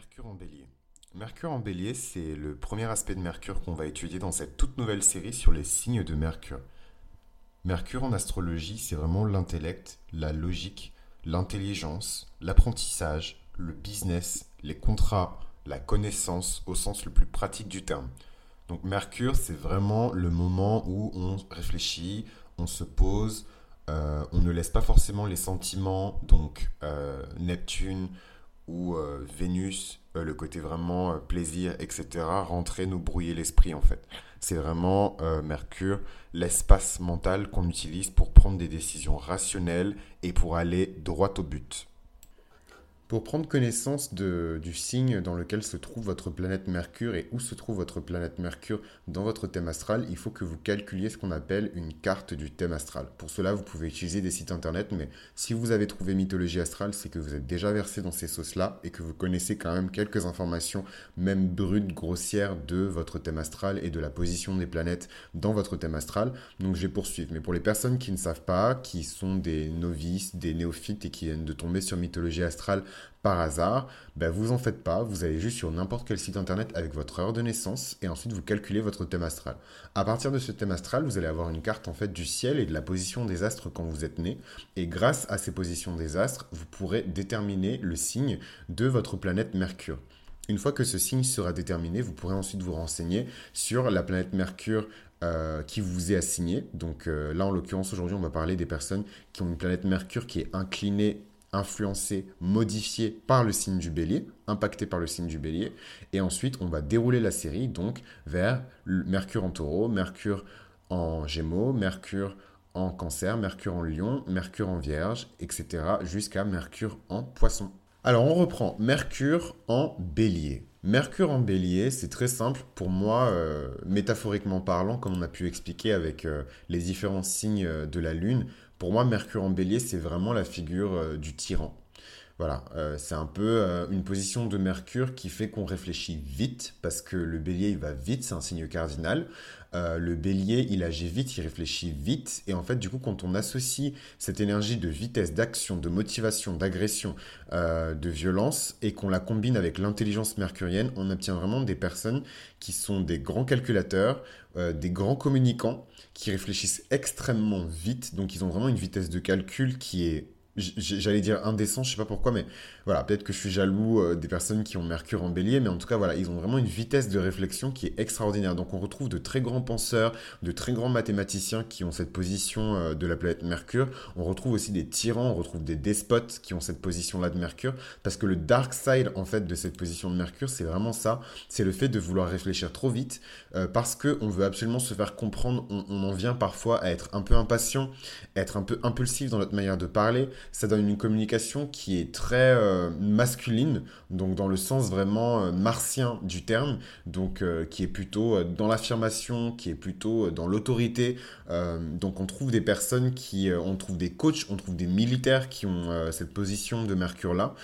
Mercure en bélier. Mercure en bélier, c'est le premier aspect de Mercure qu'on va étudier dans cette toute nouvelle série sur les signes de Mercure. Mercure en astrologie, c'est vraiment l'intellect, la logique, l'intelligence, l'apprentissage, le business, les contrats, la connaissance au sens le plus pratique du terme. Donc Mercure, c'est vraiment le moment où on réfléchit, on se pose, euh, on ne laisse pas forcément les sentiments, donc euh, Neptune, ou euh, Vénus, euh, le côté vraiment euh, plaisir, etc., rentrer, nous brouiller l'esprit en fait. C'est vraiment Mercure, l'espace mental qu'on utilise pour prendre des décisions rationnelles et pour aller droit au but. Pour prendre connaissance de, du signe dans lequel se trouve votre planète Mercure et où se trouve votre planète Mercure dans votre thème astral, il faut que vous calculiez ce qu'on appelle une carte du thème astral. Pour cela, vous pouvez utiliser des sites internet, mais si vous avez trouvé mythologie astrale, c'est que vous êtes déjà versé dans ces sauces-là et que vous connaissez quand même quelques informations, même brutes, grossières, de votre thème astral et de la position des planètes dans votre thème astral. Donc je vais poursuivre. Mais pour les personnes qui ne savent pas, qui sont des novices, des néophytes et qui viennent de tomber sur mythologie astrale, par hasard, ben vous en faites pas, vous allez juste sur n'importe quel site internet avec votre heure de naissance et ensuite vous calculez votre thème astral. À partir de ce thème astral, vous allez avoir une carte en fait du ciel et de la position des astres quand vous êtes né et grâce à ces positions des astres, vous pourrez déterminer le signe de votre planète Mercure. Une fois que ce signe sera déterminé, vous pourrez ensuite vous renseigner sur la planète Mercure euh, qui vous est assignée. Donc euh, là, en l'occurrence, aujourd'hui, on va parler des personnes qui ont une planète Mercure qui est inclinée influencé, modifié par le signe du bélier, impacté par le signe du bélier. Et ensuite, on va dérouler la série donc vers Mercure en taureau, Mercure en gémeaux, Mercure en cancer, Mercure en lion, Mercure en vierge, etc. jusqu'à Mercure en poisson. Alors on reprend Mercure en bélier. Mercure en bélier, c'est très simple pour moi, euh, métaphoriquement parlant, comme on a pu expliquer avec euh, les différents signes euh, de la Lune. Pour moi, Mercure en bélier, c'est vraiment la figure du tyran. Voilà, c'est un peu une position de Mercure qui fait qu'on réfléchit vite, parce que le bélier, il va vite, c'est un signe cardinal. Euh, le bélier, il agit vite, il réfléchit vite. Et en fait, du coup, quand on associe cette énergie de vitesse, d'action, de motivation, d'agression, euh, de violence, et qu'on la combine avec l'intelligence mercurienne, on obtient vraiment des personnes qui sont des grands calculateurs, euh, des grands communicants, qui réfléchissent extrêmement vite. Donc, ils ont vraiment une vitesse de calcul qui est j'allais dire indécent, je sais pas pourquoi, mais voilà, peut-être que je suis jaloux euh, des personnes qui ont Mercure en bélier, mais en tout cas, voilà, ils ont vraiment une vitesse de réflexion qui est extraordinaire. Donc on retrouve de très grands penseurs, de très grands mathématiciens qui ont cette position euh, de la planète Mercure. On retrouve aussi des tyrans, on retrouve des despotes qui ont cette position-là de Mercure, parce que le dark side, en fait, de cette position de Mercure, c'est vraiment ça, c'est le fait de vouloir réfléchir trop vite, euh, parce qu'on veut absolument se faire comprendre, on, on en vient parfois à être un peu impatient, être un peu impulsif dans notre manière de parler, ça donne une communication qui est très euh, masculine, donc dans le sens vraiment euh, martien du terme, donc euh, qui est plutôt dans l'affirmation, qui est plutôt dans l'autorité. donc on trouve des personnes qui, on trouve des coachs, on trouve des militaires qui ont cette position de Mercure là.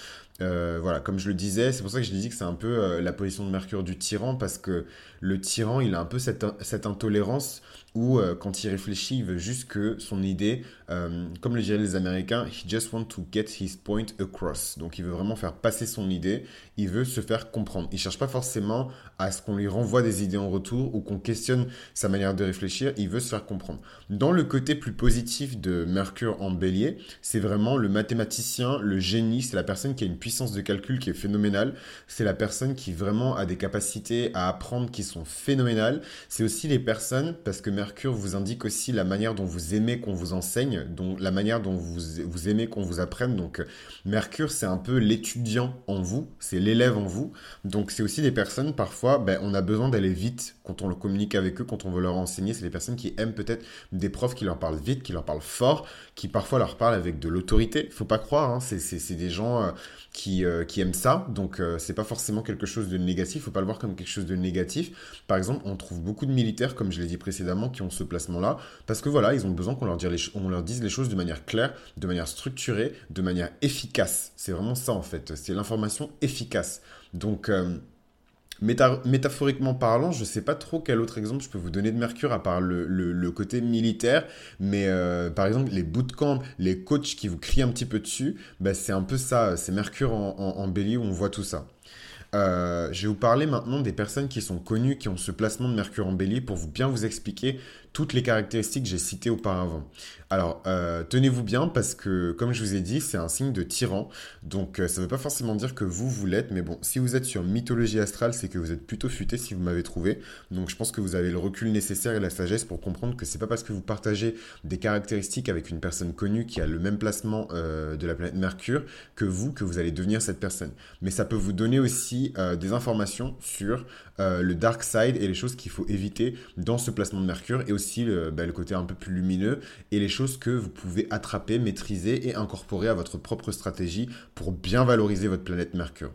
Voilà, comme je le disais, c'est pour ça que je disais que c'est un peu la position de Mercure du tyran, parce que le tyran, il a un peu cette, cette intolérance où euh, quand il réfléchit, il veut juste que son idée, euh, comme le diraient les Américains, he just want to get his point across. Donc il veut vraiment faire passer son idée, il veut se faire comprendre. Il cherche pas forcément à ce qu'on lui renvoie des idées en retour ou qu'on questionne sa manière de réfléchir, il veut se faire comprendre. Dans le côté plus positif de Mercure en bélier, c'est vraiment le mathématicien, le génie, c'est la personne qui a une puissance de calcul qui est phénoménale, c'est la personne qui vraiment a des capacités à apprendre qui sont phénoménales. C'est aussi les personnes, parce que Mercure vous indique aussi la manière dont vous aimez qu'on vous enseigne, dont, la manière dont vous, vous aimez qu'on vous apprenne. Donc Mercure, c'est un peu l'étudiant en vous, c'est l'élève en vous. Donc c'est aussi des personnes, parfois, ben, on a besoin d'aller vite quand on le communique avec eux, quand on veut leur enseigner. C'est des personnes qui aiment peut-être des profs qui leur parlent vite, qui leur parlent fort, qui parfois leur parlent avec de l'autorité. Faut pas croire, hein, c'est des gens euh, qui, euh, aiment ça. Donc euh, c'est pas forcément quelque chose de négatif, faut pas le voir comme quelque chose de négatif. Par exemple, on trouve beaucoup de militaires, comme je l'ai dit précédemment, qui ont ce placement-là, parce que voilà, ils ont besoin qu'on leur, on leur dise les choses de manière claire, de manière structurée, de manière efficace. C'est vraiment ça en fait, c'est l'information efficace. Donc, euh, métaphoriquement parlant, je ne sais pas trop quel autre exemple je peux vous donner de Mercure à part le, côté militaire, mais euh, par exemple les bootcamps, les coachs qui vous crient un petit peu dessus, bah, c'est un peu ça, c'est Mercure en, en, bélier où on voit tout ça. Euh, je vais vous parler maintenant des personnes qui sont connues, qui ont ce placement de Mercure en bélier pour vous bien vous expliquer toutes les caractéristiques que j'ai citées auparavant. Alors, euh, tenez-vous bien parce que, comme je vous ai dit, c'est un signe de tyran. Donc, euh, ça ne veut pas forcément dire que vous, vous l'êtes. Mais bon, si vous êtes sur mythologie astrale, c'est que vous êtes plutôt futé si vous m'avez trouvé. Donc, je pense que vous avez le recul nécessaire et la sagesse pour comprendre que c'est pas parce que vous partagez des caractéristiques avec une personne connue qui a le même placement euh, de la planète Mercure que vous, que vous allez devenir cette personne. Mais ça peut vous donner aussi des informations sur le dark side et les choses qu'il faut éviter dans ce placement de Mercure et aussi bah, le, côté un peu plus lumineux et les choses que vous pouvez attraper, maîtriser et incorporer à votre propre stratégie pour bien valoriser votre planète Mercure.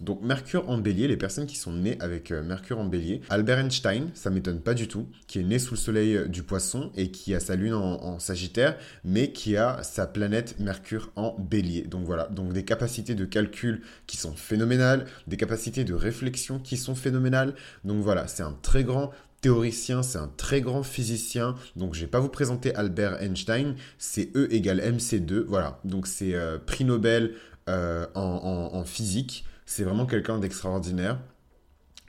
Donc Mercure en bélier, les personnes qui sont nées avec euh, Mercure en bélier, Albert Einstein, ça m'étonne pas du tout, qui est né sous le soleil euh, du poisson et qui a sa lune en, sagittaire, mais qui a sa planète Mercure en bélier. Donc voilà, donc des capacités de calcul qui sont phénoménales, des capacités de réflexion qui sont phénoménales. Donc voilà, c'est un très grand théoricien, c'est un très grand physicien. Donc, je ne vais pas vous présenter Albert Einstein. C'est E égale MC2. Voilà. Donc, c'est euh, prix Nobel euh, en, physique. C'est vraiment quelqu'un d'extraordinaire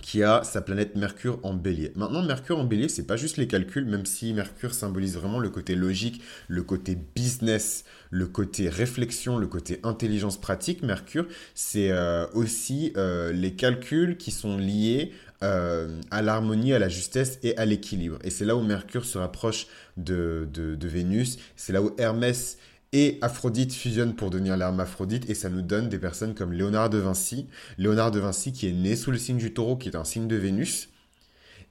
qui a sa planète Mercure en bélier. Maintenant, Mercure en bélier, c'est pas juste les calculs, même si Mercure symbolise vraiment le côté logique, le côté business, le côté réflexion, le côté intelligence pratique. Mercure, c'est euh, aussi les calculs qui sont liés euh, à l'harmonie, à la justesse et à l'équilibre. Et c'est là où Mercure se rapproche de, de, Vénus. C'est là où Hermès et Aphrodite fusionnent pour devenir l'hermaphrodite et ça nous donne des personnes comme Léonard de Vinci. Léonard de Vinci qui est né sous le signe du taureau, qui est un signe de Vénus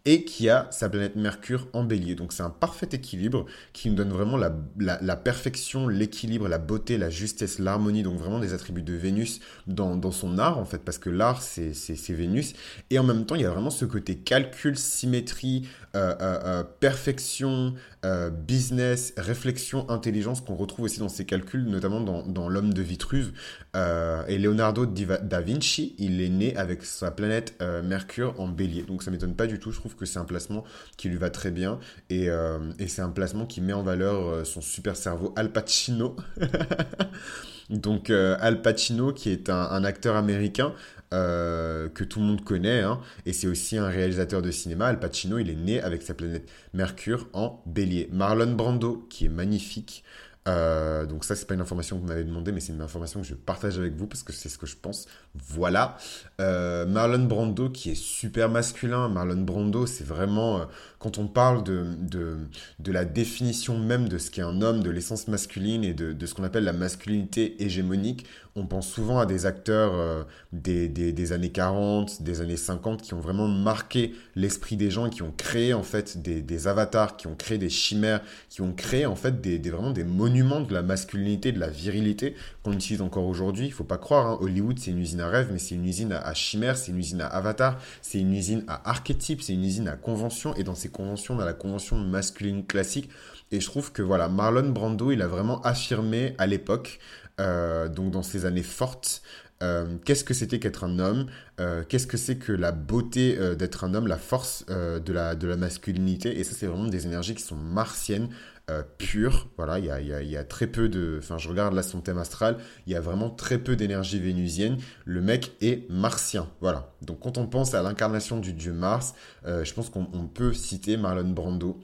et qui a sa planète Mercure en bélier. Donc c'est un parfait équilibre qui nous donne vraiment la, perfection, l'équilibre, la beauté, la justesse, l'harmonie, donc vraiment des attributs de Vénus dans, son art en fait, parce que l'art c'est Vénus. Et en même temps il y a vraiment ce côté calcul, symétrie, euh, euh, euh, perfection, business, réflexion, intelligence qu'on retrouve aussi dans ces calculs, notamment dans, l'homme de Vitruve. et Leonardo da Vinci, il est né avec sa planète Mercure en bélier. Donc ça m'étonne pas du tout, je trouve que c'est un placement qui lui va très bien. Et, c'est un placement qui met en valeur son super cerveau Al Pacino. Donc Al Pacino, qui est un acteur américain, euh, que tout le monde connaît, hein. et c'est aussi un réalisateur de cinéma. Al Pacino, il est né avec sa planète Mercure en bélier. Marlon Brando, qui est magnifique, euh, donc ça, c'est pas une information que vous m'avez demandé, mais c'est une information que je partage avec vous parce que c'est ce que je pense. Voilà. Euh, Marlon Brando qui est super masculin. Marlon Brando, c'est vraiment, euh, quand on parle de, la définition même de ce qu'est un homme, de l'essence masculine et de ce qu'on appelle la masculinité hégémonique, on pense souvent à des acteurs des, des, des, années 40, des années 50 qui ont vraiment marqué l'esprit des gens qui ont créé en fait des, des, avatars, qui ont créé des chimères, qui ont créé en fait des, vraiment des monument de la masculinité, de la virilité qu'on utilise encore aujourd'hui. Il faut pas croire, hein. Hollywood c'est une usine à rêve, mais c'est une usine à, chimère, c'est une usine à avatar, c'est une usine à archétype, c'est une usine à convention. Et dans ces conventions, dans la convention masculine classique, et je trouve que voilà, Marlon Brando, il a vraiment affirmé à l'époque, euh, donc dans ces années fortes, euh, qu'est-ce que c'était qu'être un homme, euh, qu'est-ce que c'est que la beauté d'être un homme, la force de, la, de la masculinité? Et ça, c'est vraiment des énergies qui sont martiennes, euh, pur. Voilà, il y a, y a, très peu de. Enfin, je regarde là son thème astral, il y a vraiment très peu d'énergie vénusienne. Le mec est martien. Voilà. Donc, quand on pense à l'incarnation du dieu Mars, je pense qu'on peut citer Marlon Brando.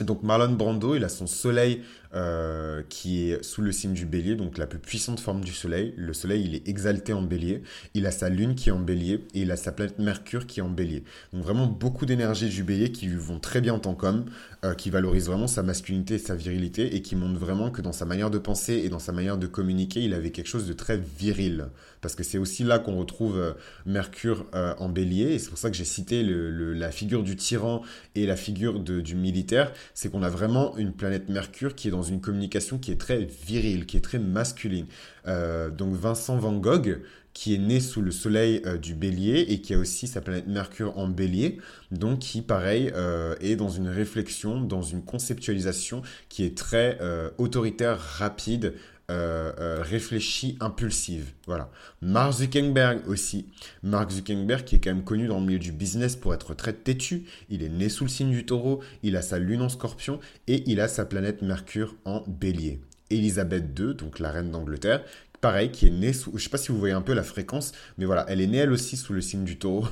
Donc, Marlon Brando, il a son soleil euh, qui est sous le signe du bélier, donc la plus puissante forme du soleil. Le soleil, il est exalté en bélier. Il a sa lune qui est en bélier et il a sa planète Mercure qui est en bélier. Donc vraiment beaucoup d'énergie du bélier qui lui vont très bien en tant qu'homme, euh, qui valorise vraiment sa masculinité et sa virilité et qui montre vraiment que dans sa manière de penser et dans sa manière de communiquer, il avait quelque chose de très viril. Parce que c'est aussi là qu'on retrouve euh, Mercure en bélier et c'est pour ça que j'ai cité la figure du tyran et la figure du militaire. C'est qu'on a vraiment une planète Mercure qui est dans une communication qui est très virile, qui est très masculine. Euh, donc Vincent Van Gogh, qui est né sous le soleil euh, du bélier et qui a aussi sa planète Mercure en bélier, donc qui, pareil, euh, est dans une réflexion, dans une conceptualisation qui est très autoritaire, rapide, réfléchie, impulsive. Voilà. Mark Zuckerberg aussi. Mark Zuckerberg qui est quand même connu dans le milieu du business pour être très têtu. Il est né sous le signe du taureau, il a sa lune en scorpion et il a sa planète Mercure en bélier. Elisabeth II, donc la reine d'Angleterre, pareil, qui est née sous, je sais pas si vous voyez un peu la fréquence, mais voilà, elle est née elle aussi sous le signe du taureau,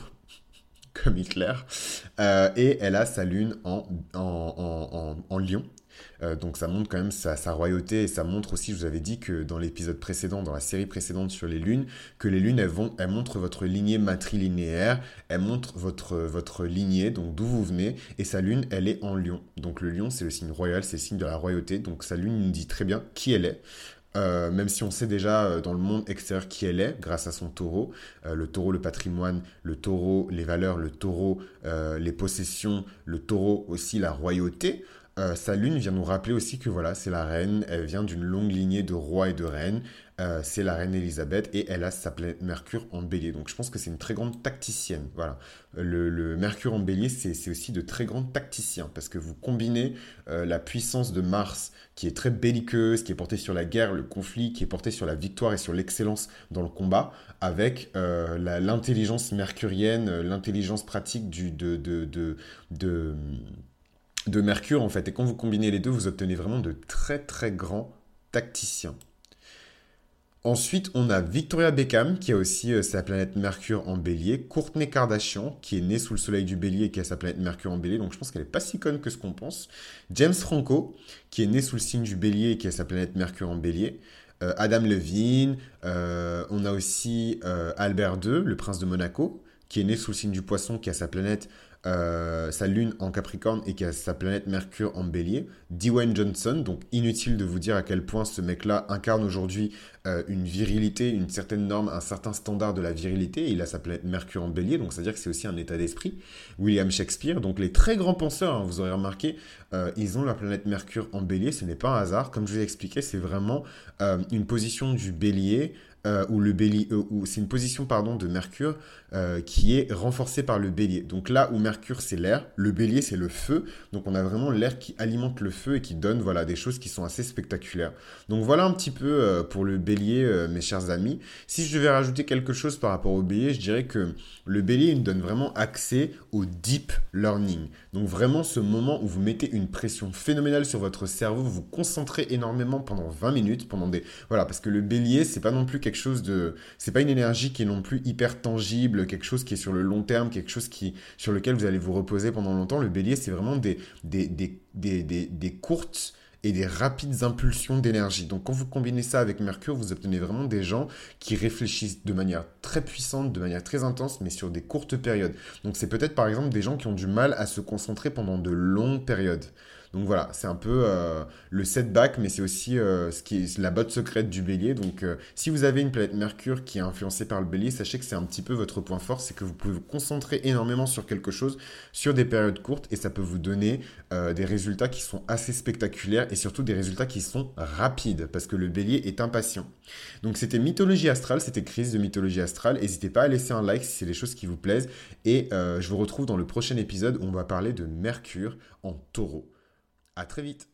comme Hitler, euh, et elle a sa lune en, en, en lion. Euh, donc ça montre quand même sa, royauté et ça montre aussi, je vous avais dit que dans l'épisode précédent, dans la série précédente sur les lunes, que les lunes, elles, montrent votre lignée matrilinéaire, elles montrent votre, votre lignée, donc d'où vous venez, et sa lune, elle est en lion. Donc le lion, c'est le signe royal, c'est le signe de la royauté, donc sa lune nous dit très bien qui elle est. Euh, même si on sait déjà euh, dans le monde extérieur qui elle est, grâce à son taureau. le taureau, le patrimoine, le taureau, les valeurs, le taureau, les possessions, le taureau aussi, la royauté. Euh, sa lune vient nous rappeler aussi que voilà, c'est la reine, elle vient d'une longue lignée de rois et de reines, euh, c'est la reine Elisabeth et elle a sa planète Mercure en bélier. Donc je pense que c'est une très grande tacticienne. Voilà. Le, Mercure en bélier, c'est aussi de très grands tacticiens parce que vous combinez euh, la puissance de Mars qui est très belliqueuse, qui est portée sur la guerre, le conflit, qui est portée sur la victoire et sur l'excellence dans le combat, avec l'intelligence mercurienne, l'intelligence pratique de Mercure en fait. Et quand vous combinez les deux, vous obtenez vraiment de très très grands tacticiens. Ensuite, on a Victoria Beckham, qui a aussi euh, sa planète Mercure en bélier. Courtney Kardashian, qui est née sous le soleil du bélier et qui a sa planète Mercure en bélier. Donc je pense qu'elle n'est pas si conne que ce qu'on pense. James Franco, qui est né sous le signe du bélier et qui a sa planète Mercure en bélier. Euh, Adam Levine. Euh, on a aussi Albert II, le prince de Monaco, qui est né sous le signe du poisson, qui a sa planète euh, sa lune en Capricorne et qui a sa planète Mercure en bélier. Dwayne Johnson, donc inutile de vous dire à quel point ce mec-là incarne aujourd'hui euh, une virilité, une certaine norme, un certain standard de la virilité. il a sa planète Mercure en bélier, donc c'est-à-dire que c'est aussi un état d'esprit. William Shakespeare, donc les très grands penseurs, hein, vous aurez remarqué, euh, ils ont la planète Mercure en bélier, ce n'est pas un hasard. Comme je vous ai expliqué, c'est vraiment une position du bélier euh, ou le bélier, euh, c'est une position pardon de Mercure euh, qui est renforcée par le bélier. Donc là où Mercure c'est l'air, le bélier c'est le feu. Donc on a vraiment l'air qui alimente le feu et qui donne voilà des choses qui sont assez spectaculaires. Donc voilà un petit peu pour le bélier, mes chers amis. Si je devais rajouter quelque chose par rapport au bélier, je dirais que le bélier nous donne vraiment accès au deep learning. Donc vraiment ce moment où vous mettez une pression phénoménale sur votre cerveau, vous vous concentrez énormément pendant 20 minutes, pendant des voilà parce que le bélier c'est pas non plus quelque chose de. C'est pas une énergie qui est non plus hyper tangible, quelque chose qui est sur le long terme, quelque chose qui, sur lequel vous allez vous reposer pendant longtemps. Le bélier, c'est vraiment des, des, des, des, des courtes et des rapides impulsions d'énergie. Donc quand vous combinez ça avec Mercure, vous obtenez vraiment des gens qui réfléchissent de manière très puissante, de manière très intense, mais sur des courtes périodes. Donc c'est peut-être par exemple des gens qui ont du mal à se concentrer pendant de longues périodes. Donc voilà, c'est un peu euh, le setback, mais c'est aussi euh, ce qui est la botte secrète du bélier. Donc euh, si vous avez une planète Mercure qui est influencée par le bélier, sachez que c'est un petit peu votre point fort, c'est que vous pouvez vous concentrer énormément sur quelque chose sur des périodes courtes et ça peut vous donner des résultats qui sont assez spectaculaires et surtout des résultats qui sont rapides parce que le bélier est impatient. Donc c'était mythologie astrale, c'était crise de mythologie astrale. N'hésitez pas à laisser un like si c'est des choses qui vous plaisent et je vous retrouve dans le prochain épisode où on va parler de Mercure en taureau. À très vite